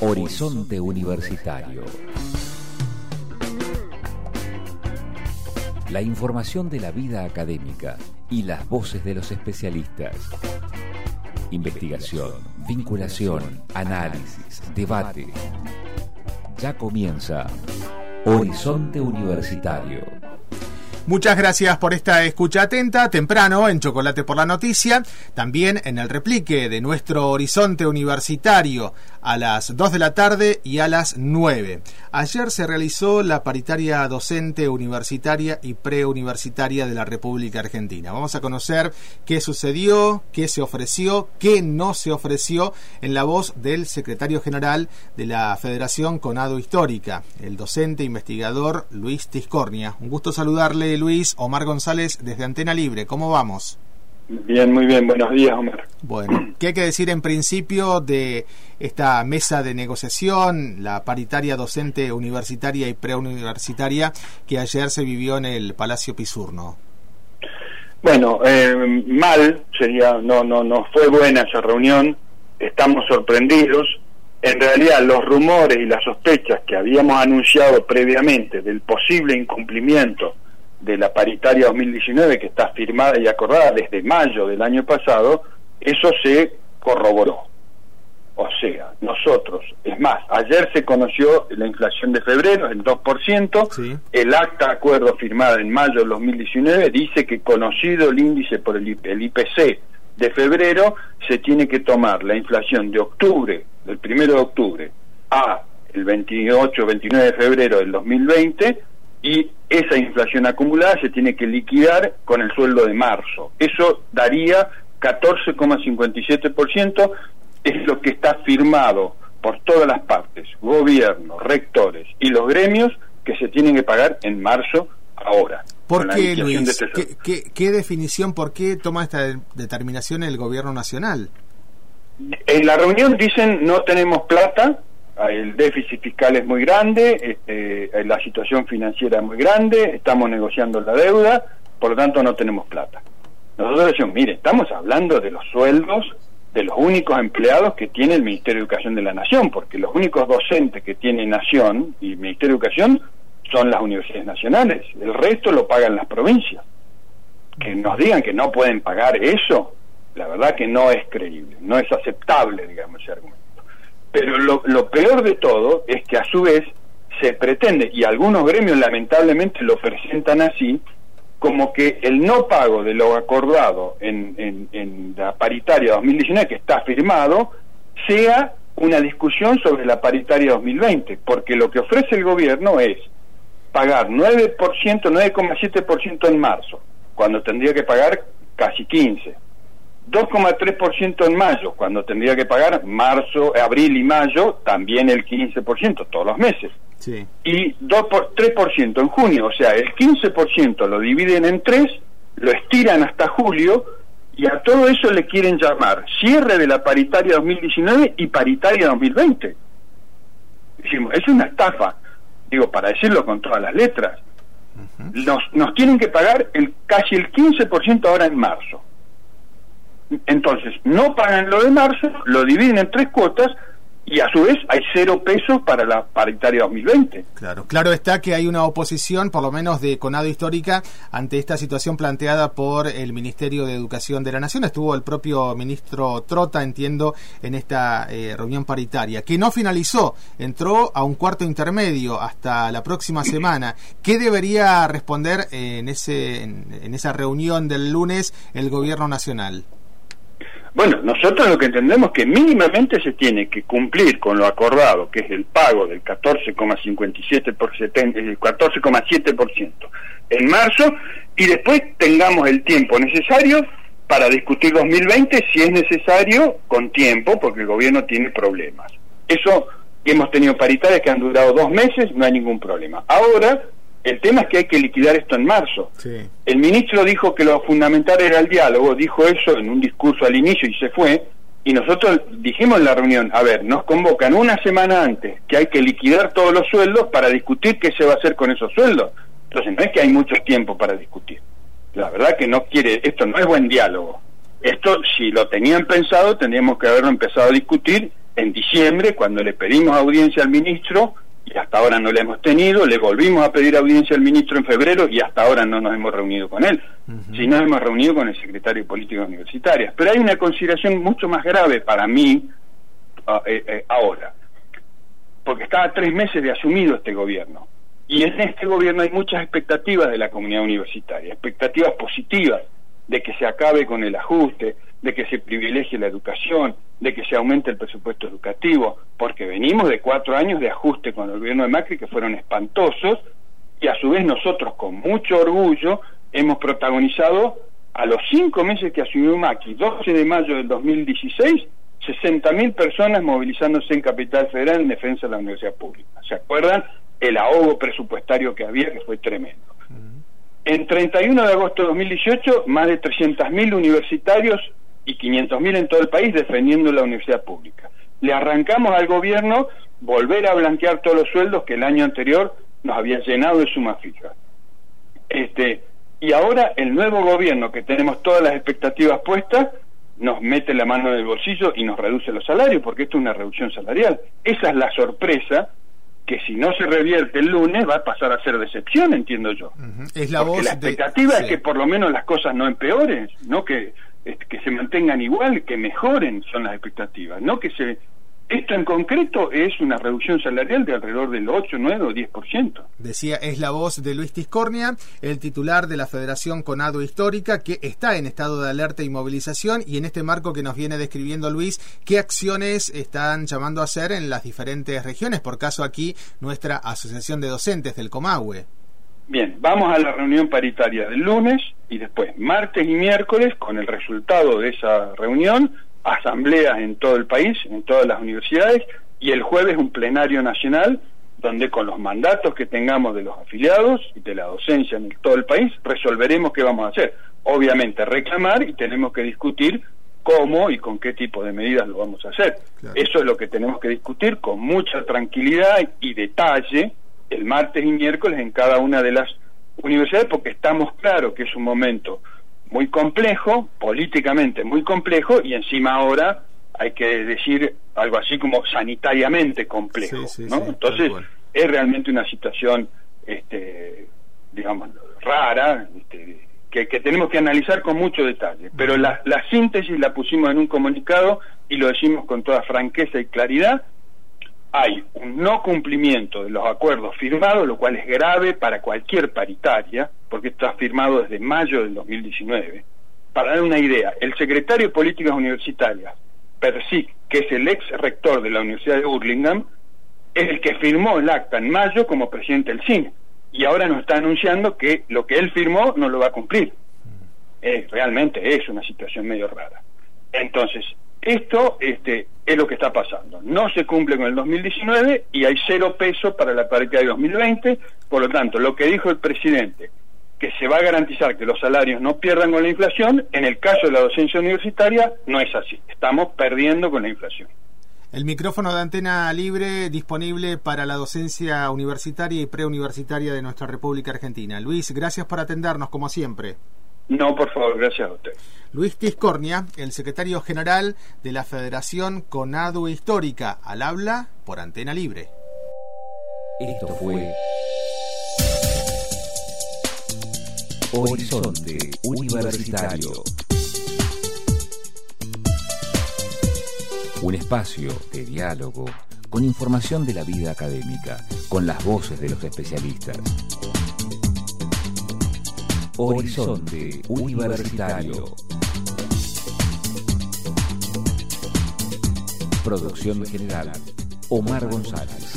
Horizonte Universitario. La información de la vida académica y las voces de los especialistas. Investigación, vinculación, análisis, debate. Ya comienza Horizonte Universitario. Muchas gracias por esta escucha atenta, temprano en Chocolate por la Noticia, también en el replique de nuestro horizonte universitario a las 2 de la tarde y a las 9. Ayer se realizó la paritaria docente universitaria y preuniversitaria de la República Argentina. Vamos a conocer qué sucedió, qué se ofreció, qué no se ofreció en la voz del secretario general de la Federación Conado Histórica, el docente investigador Luis Tiscornia. Un gusto saludarle, Luis. Omar González desde Antena Libre. ¿Cómo vamos? Bien, muy bien. Buenos días, Omar. Bueno, ¿qué hay que decir en principio de esta mesa de negociación, la paritaria docente universitaria y preuniversitaria que ayer se vivió en el Palacio Pisurno? Bueno, eh, mal sería, no, no, no fue buena esa reunión. Estamos sorprendidos. En realidad, los rumores y las sospechas que habíamos anunciado previamente del posible incumplimiento de la paritaria 2019 que está firmada y acordada desde mayo del año pasado, eso se corroboró. O sea, nosotros, es más, ayer se conoció la inflación de febrero, el 2%, el acta acuerdo firmada en mayo del 2019 dice que conocido el índice por el, IPC de febrero, se tiene que tomar la inflación de octubre, del 1 de octubre, a el 28 29 de febrero del 2020 y esa inflación acumulada se tiene que liquidar con el sueldo de marzo. Eso daría 14,57%, es lo que está firmado por todas las partes, gobierno, rectores y los gremios, que se tienen que pagar en marzo ahora. ¿Por qué, Luis? Este ¿Qué, qué, definición, por qué toma esta determinación el gobierno nacional? En la reunión dicen no tenemos plata, el déficit fiscal es muy grande, este, la situación financiera es muy grande, estamos negociando la deuda, por lo tanto no tenemos plata. Nosotros decimos, mire, estamos hablando de los sueldos de los únicos empleados que tiene el Ministerio de Educación de la Nación, porque los únicos docentes que tiene Nación y Ministerio de Educación son las universidades nacionales, el resto lo pagan las provincias. Que nos digan que no pueden pagar eso, la verdad que no es creíble, no es aceptable, digamos, ese argumento. Pero lo, lo peor de todo es que a su vez se pretende, y algunos gremios lamentablemente lo presentan así, como que el no pago de lo acordado en, en, en, la paritaria 2019, que está firmado, sea una discusión sobre la paritaria 2020, porque lo que ofrece el gobierno es pagar 9%, 9,7% en marzo, cuando tendría que pagar casi 15%. 2,3% en mayo, cuando tendría que pagar marzo, abril y mayo, también el 15%, todos los meses. Sí. Y 2 por, 3% en junio, o sea, el 15% lo dividen en 3, lo estiran hasta julio y a todo eso le quieren llamar cierre de la paritaria 2019 y paritaria 2020. Decimos, es una estafa, digo, para decirlo con todas las letras. nos, nos tienen que pagar el casi el 15% ahora en marzo entonces, no pagan lo de marzo, lo dividen en tres cuotas y a su vez hay cero pesos para la paritaria 2020. Claro, claro está que hay una oposición, por lo menos de Conado Histórica, ante esta situación planteada por el Ministerio de Educación de la Nación. Estuvo el propio ministro Trota, entiendo, en esta eh, reunión paritaria, que no finalizó, entró a un cuarto intermedio hasta la próxima semana. ¿Qué debería responder en, ese, en esa reunión del lunes el Gobierno Nacional? Bueno, nosotros lo que entendemos es que mínimamente se tiene que cumplir con lo acordado, que es el pago del 14,57 por 14,7% en marzo y después tengamos el tiempo necesario para discutir 2020 si es necesario con tiempo porque el gobierno tiene problemas. Eso hemos tenido paritarias que han durado dos meses, no hay ningún problema. Ahora el tema es que hay que liquidar esto en marzo. El ministro dijo que lo fundamental era el diálogo, dijo eso en un discurso al inicio y se fue. Y nosotros dijimos en la reunión, a ver, nos convocan una semana antes que hay que liquidar todos los sueldos para discutir qué se va a hacer con esos sueldos. Entonces no es que hay mucho tiempo para discutir. La verdad que no quiere, esto no es buen diálogo. Esto, si lo tenían pensado, tendríamos que haberlo empezado a discutir en diciembre, cuando le pedimos audiencia al ministro, y hasta ahora no la hemos tenido, le volvimos a pedir audiencia al ministro en febrero y hasta ahora no nos hemos reunido con él, si nos hemos reunido con el secretario de Políticas Universitarias. Pero hay una consideración mucho más grave para mí eh, eh, ahora, porque estaba tres meses de asumido este gobierno. Y en este gobierno hay muchas expectativas de la comunidad universitaria, expectativas positivas de que se acabe con el ajuste, de que se privilegie la educación, de que se aumente el presupuesto educativo, porque venimos de cuatro años de ajuste con el gobierno de Macri que fueron espantosos y a su vez nosotros con mucho orgullo hemos protagonizado a los cinco meses que asumió Macri, 12 de mayo del 2016, 60.000 personas movilizándose en Capital Federal en defensa de la universidad pública. ¿Se acuerdan? El ahogo presupuestario que había, que fue tremendo. En 31 de agosto de 2018, más de 300.000 universitarios y 500.000 en todo el país defendiendo la universidad pública. Le arrancamos al gobierno volver a blanquear todos los sueldos que el año anterior nos habían llenado de suma fija. Este, y ahora el nuevo gobierno, que tenemos todas las expectativas puestas, nos mete la mano en el bolsillo y nos reduce los salarios, porque esto es una reducción salarial. Esa es la sorpresa que si no se revierte el lunes va a pasar a ser decepción, entiendo yo. Es la Porque la expectativa es que por lo menos las cosas no empeoren, no que que se mantengan igual, que mejoren son las expectativas, no que se esto en concreto es una reducción salarial de alrededor del 8, 9 o 10%. Decía, es la voz de Luis Tiscornia, el titular de la Federación Conado Histórica, que está en estado de alerta y movilización. Y en este marco que nos viene describiendo Luis, ¿qué acciones están llamando a hacer en las diferentes regiones? Por caso aquí, nuestra Asociación de Docentes del Comahue. Bien, vamos a la reunión paritaria del lunes y después martes y miércoles con el resultado de esa reunión, asambleas en todo el país, en todas las universidades y el jueves un plenario nacional donde con los mandatos que tengamos de los afiliados y de la docencia en todo el país resolveremos qué vamos a hacer. Obviamente reclamar y tenemos que discutir cómo y con qué tipo de medidas lo vamos a hacer. Eso es lo que tenemos que discutir con mucha tranquilidad y detalle el martes y miércoles en cada una de las universidades porque estamos claros que es un momento muy complejo, políticamente muy complejo y encima ahora hay que decir algo así como sanitariamente complejo, ¿no? Entonces es realmente una situación, este, digamos, rara, este, que, que, tenemos que analizar con mucho detalle. Pero la, la síntesis la pusimos en un comunicado y lo decimos con toda franqueza y claridad hay un no cumplimiento de los acuerdos firmados, lo cual es grave para cualquier paritaria, porque está firmado desde mayo del 2019. Para dar una idea, el secretario de Políticas Universitarias, Persic, que es el ex rector de la Universidad de Burlingame, es el que firmó el acta en mayo como presidente del CINE. Y ahora nos está anunciando que lo que él firmó no lo va a cumplir. Eh, realmente es una situación medio rara. Entonces, esto este, es lo que está pasando. No se cumple con el 2019 y hay cero peso para la paridad de 2020. Por lo tanto, lo que dijo el presidente, que se va a garantizar que los salarios no pierdan con la inflación, en el caso de la docencia universitaria no es así. Estamos perdiendo con la inflación. El micrófono de antena libre disponible para la docencia universitaria y preuniversitaria de nuestra República Argentina. Luis, gracias por atendernos como siempre. No, por favor, gracias a usted. Luis Tiscornia, el secretario general de la Federación Conadu Histórica, al habla por Antena Libre. Esto fue Horizonte Universitario. Un espacio de diálogo con información de la vida académica, con las voces de los especialistas. Horizonte Universitario. Producción general, Omar González.